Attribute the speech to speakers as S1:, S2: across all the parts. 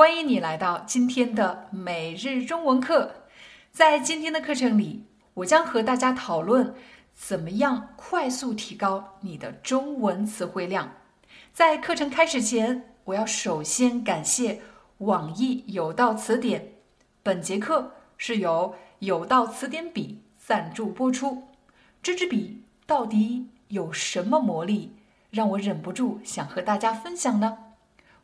S1: 欢迎你来到今天的每日中文课。在今天的课程里，我将和大家讨论怎么样快速提高你的中文词汇量。在课程开始前，我要首先感谢网易有道词典。本节课是由有道词典笔赞助播出。这支笔到底有什么魔力，让我忍不住想和大家分享呢？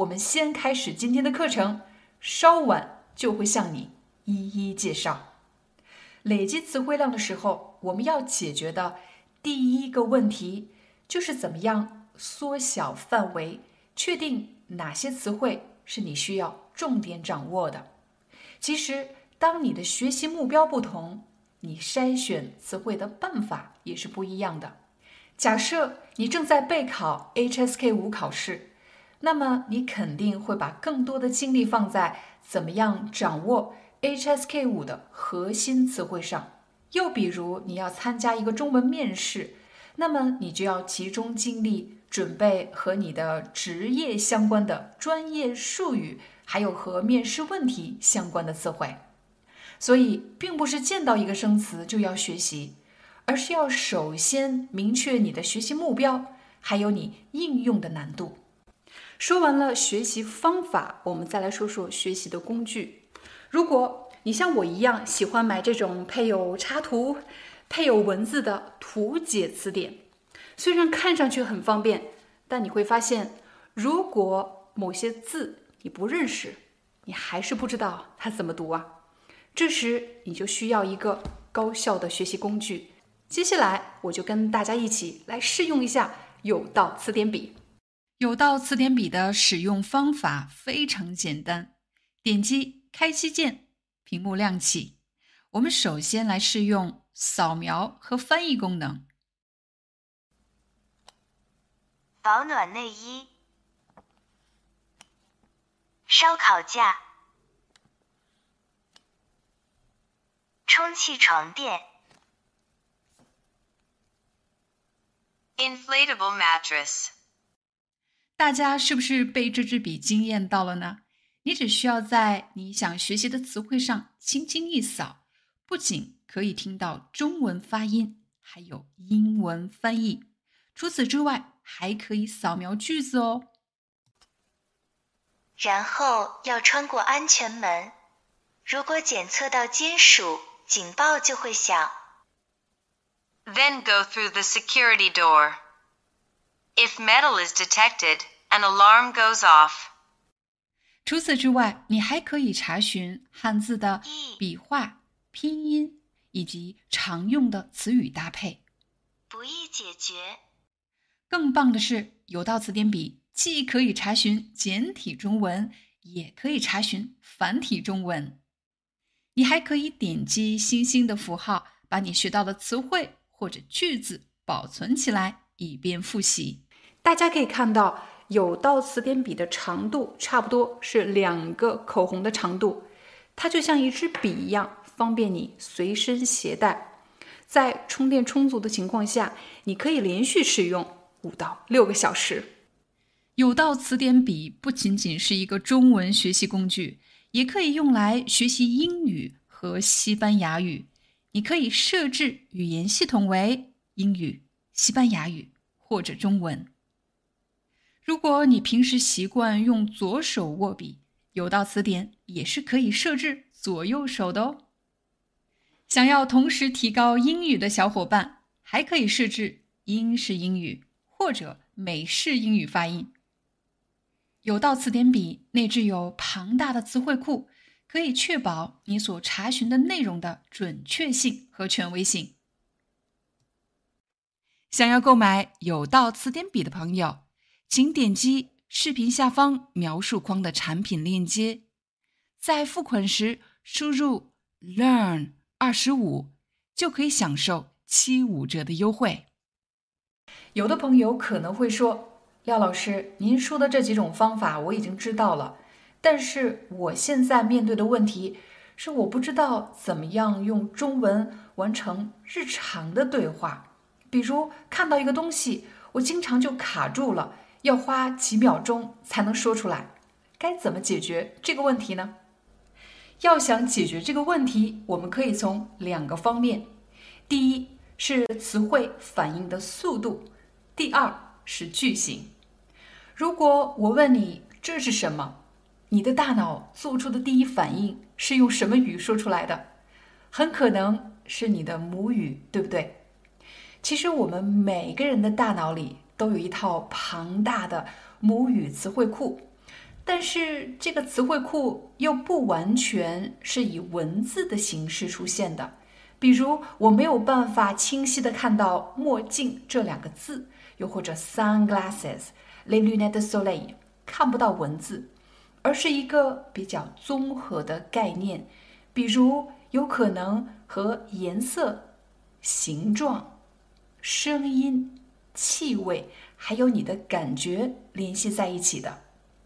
S1: 我们先开始今天的课程，稍晚就会向你一一介绍。累积词汇量的时候，我们要解决的第一个问题就是怎么样缩小范围，确定哪些词汇是你需要重点掌握的。其实，当你的学习目标不同，你筛选词汇的办法也是不一样的。假设你正在备考 HSK 五考试。那么你肯定会把更多的精力放在怎么样掌握 HSK 五的核心词汇上。又比如你要参加一个中文面试，那么你就要集中精力准备和你的职业相关的专业术语，还有和面试问题相关的词汇。所以，并不是见到一个生词就要学习，而是要首先明确你的学习目标，还有你应用的难度。说完了学习方法，我们再来说说学习的工具。如果你像我一样喜欢买这种配有插图、配有文字的图解词典，虽然看上去很方便，但你会发现，如果某些字你不认识，你还是不知道它怎么读啊。这时你就需要一个高效的学习工具。接下来我就跟大家一起来试用一下有道词典笔。有道词典笔的使用方法非常简单，点击开机键，屏幕亮起。我们首先来试用扫描和翻译功能。
S2: 保暖内衣、烧烤架、充气床垫、
S3: inflatable mattress。
S1: 大家是不是被这支笔惊艳到了呢？你只需要在你想学习的词汇上轻轻一扫，不仅可以听到中文发音，还有英文翻译。除此之外，还可以扫描句子哦。
S2: 然后要穿过安全门，如果检测到金属，警报就会响。
S3: Then go through the security door. If metal is detected, an alarm goes off.
S1: 除此之外，你还可以查询汉字的笔画、拼音以及常用的词语搭配。
S2: 不易解决。
S1: 更棒的是，有道词典笔既可以查询简体中文，也可以查询繁体中文。你还可以点击星星的符号，把你学到的词汇或者句子保存起来，以便复习。大家可以看到，有道词典笔的长度差不多是两个口红的长度，它就像一支笔一样，方便你随身携带。在充电充足的情况下，你可以连续使用五到六个小时。有道词典笔不仅仅是一个中文学习工具，也可以用来学习英语和西班牙语。你可以设置语言系统为英语、西班牙语或者中文。如果你平时习惯用左手握笔，有道词典也是可以设置左右手的哦。想要同时提高英语的小伙伴，还可以设置英式英语或者美式英语发音。有道词典笔内置有庞大的词汇库，可以确保你所查询的内容的准确性和权威性。想要购买有道词典笔的朋友。请点击视频下方描述框的产品链接，在付款时输入 “learn 二十五”，就可以享受七五折的优惠。有的朋友可能会说：“廖老师，您说的这几种方法我已经知道了，但是我现在面对的问题是，我不知道怎么样用中文完成日常的对话。比如看到一个东西，我经常就卡住了，要花几秒钟才能说出来。该怎么解决这个问题呢？”要想解决这个问题，我们可以从两个方面：第一是词汇反应的速度，第二是句型。如果我问你这是什么，你的大脑做出的第一反应是用什么语说出来的？很可能是你的母语，对不对？其实我们每个人的大脑里都有一套庞大的母语词汇库。但是这个词汇库又不完全是以文字的形式出现的，比如我没有办法清晰的看到“墨镜”这两个字，又或者 “sunglasses”，“les lunettes de soleil”，看不到文字，而是一个比较综合的概念，比如有可能和颜色、形状、声音、气味，还有你的感觉联系在一起的。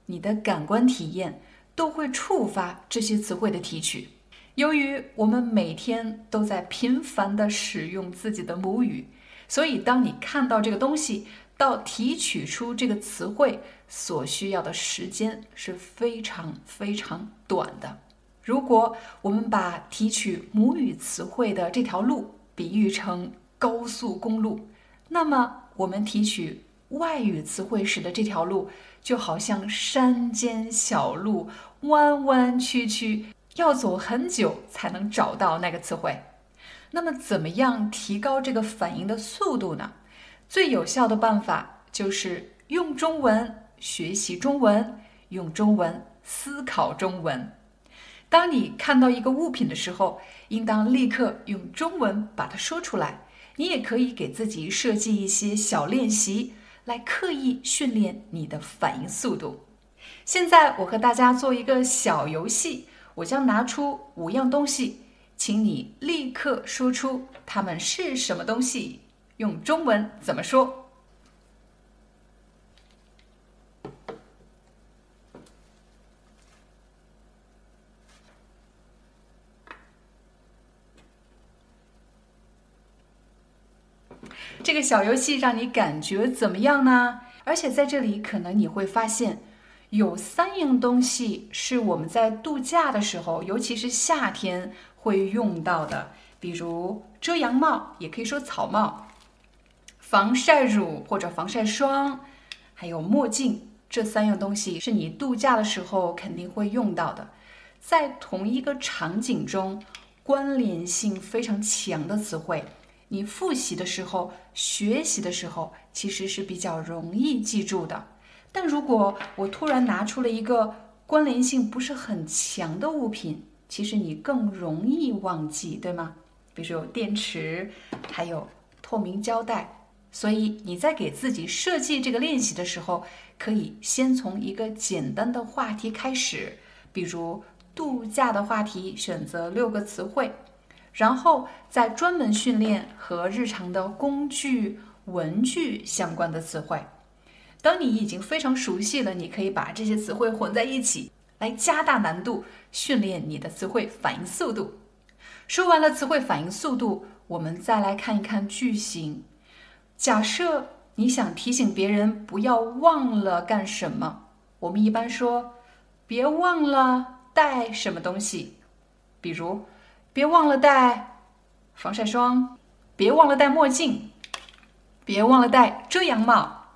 S1: 你的感官体验都会触发这些词汇的提取。由于我们每天都在频繁地使用自己的母语，所以当你看到这个东西到提取出这个词汇所需要的时间是非常非常短的。如果我们把提取母语词汇的这条路比喻成高速公路，那么我们提取外语词汇时的这条路。就好像山间小路，弯弯曲曲，要走很久才能找到那个词汇。那么，怎么样提高这个反应的速度呢？最有效的办法就是用中文学习中文，用中文思考中文。当你看到一个物品的时候，应当立刻用中文把它说出来。你也可以给自己设计一些小练习。来刻意训练你的反应速度。现在我和大家做一个小游戏，我将拿出五样东西，请你立刻说出它们是什么东西，用中文怎么说？这个小游戏让你感觉怎么样呢？而且在这里，可能你会发现，有三样东西是我们在度假的时候，尤其是夏天会用到的，比如遮阳帽，也可以说草帽；防晒乳或者防晒霜，还有墨镜。这三样东西是你度假的时候肯定会用到的，在同一个场景中，关联性非常强的词汇。你复习的时候、学习的时候，其实是比较容易记住的。但如果我突然拿出了一个关联性不是很强的物品，其实你更容易忘记，对吗？比如说有电池，还有透明胶带。所以你在给自己设计这个练习的时候，可以先从一个简单的话题开始，比如度假的话题，选择六个词汇。然后再专门训练和日常的工具、文具相关的词汇。当你已经非常熟悉了，你可以把这些词汇混在一起，来加大难度，训练你的词汇反应速度。说完了词汇反应速度，我们再来看一看句型。假设你想提醒别人不要忘了干什么，我们一般说：“别忘了带什么东西。”比如。别忘了带防晒霜，别忘了戴墨镜，别忘了戴遮阳帽，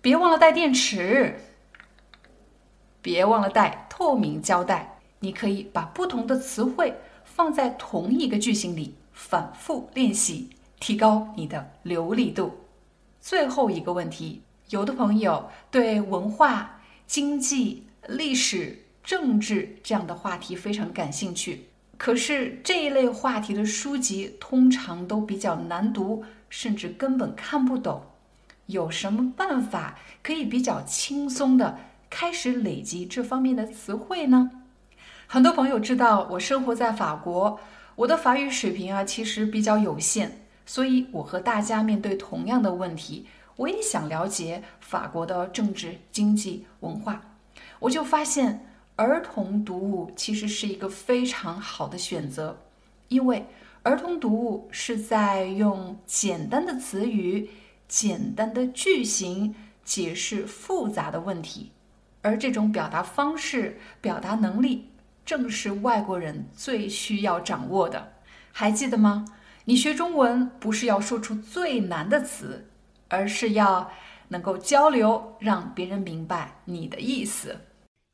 S1: 别忘了带电池，别忘了带透明胶带。你可以把不同的词汇放在同一个句型里，反复练习，提高你的流利度。最后一个问题，有的朋友对文化、经济、历史、政治这样的话题非常感兴趣。可是这一类话题的书籍通常都比较难读，甚至根本看不懂。有什么办法可以比较轻松的开始累积这方面的词汇呢？很多朋友知道我生活在法国，我的法语水平啊其实比较有限，所以我和大家面对同样的问题，我也想了解法国的政治、经济、文化。我就发现儿童读物其实是一个非常好的选择，因为儿童读物是在用简单的词语、简单的句型解释复杂的问题，而这种表达方式、表达能力。正是外国人最需要掌握的，还记得吗？你学中文不是要说出最难的词，而是要能够交流，让别人明白你的意思。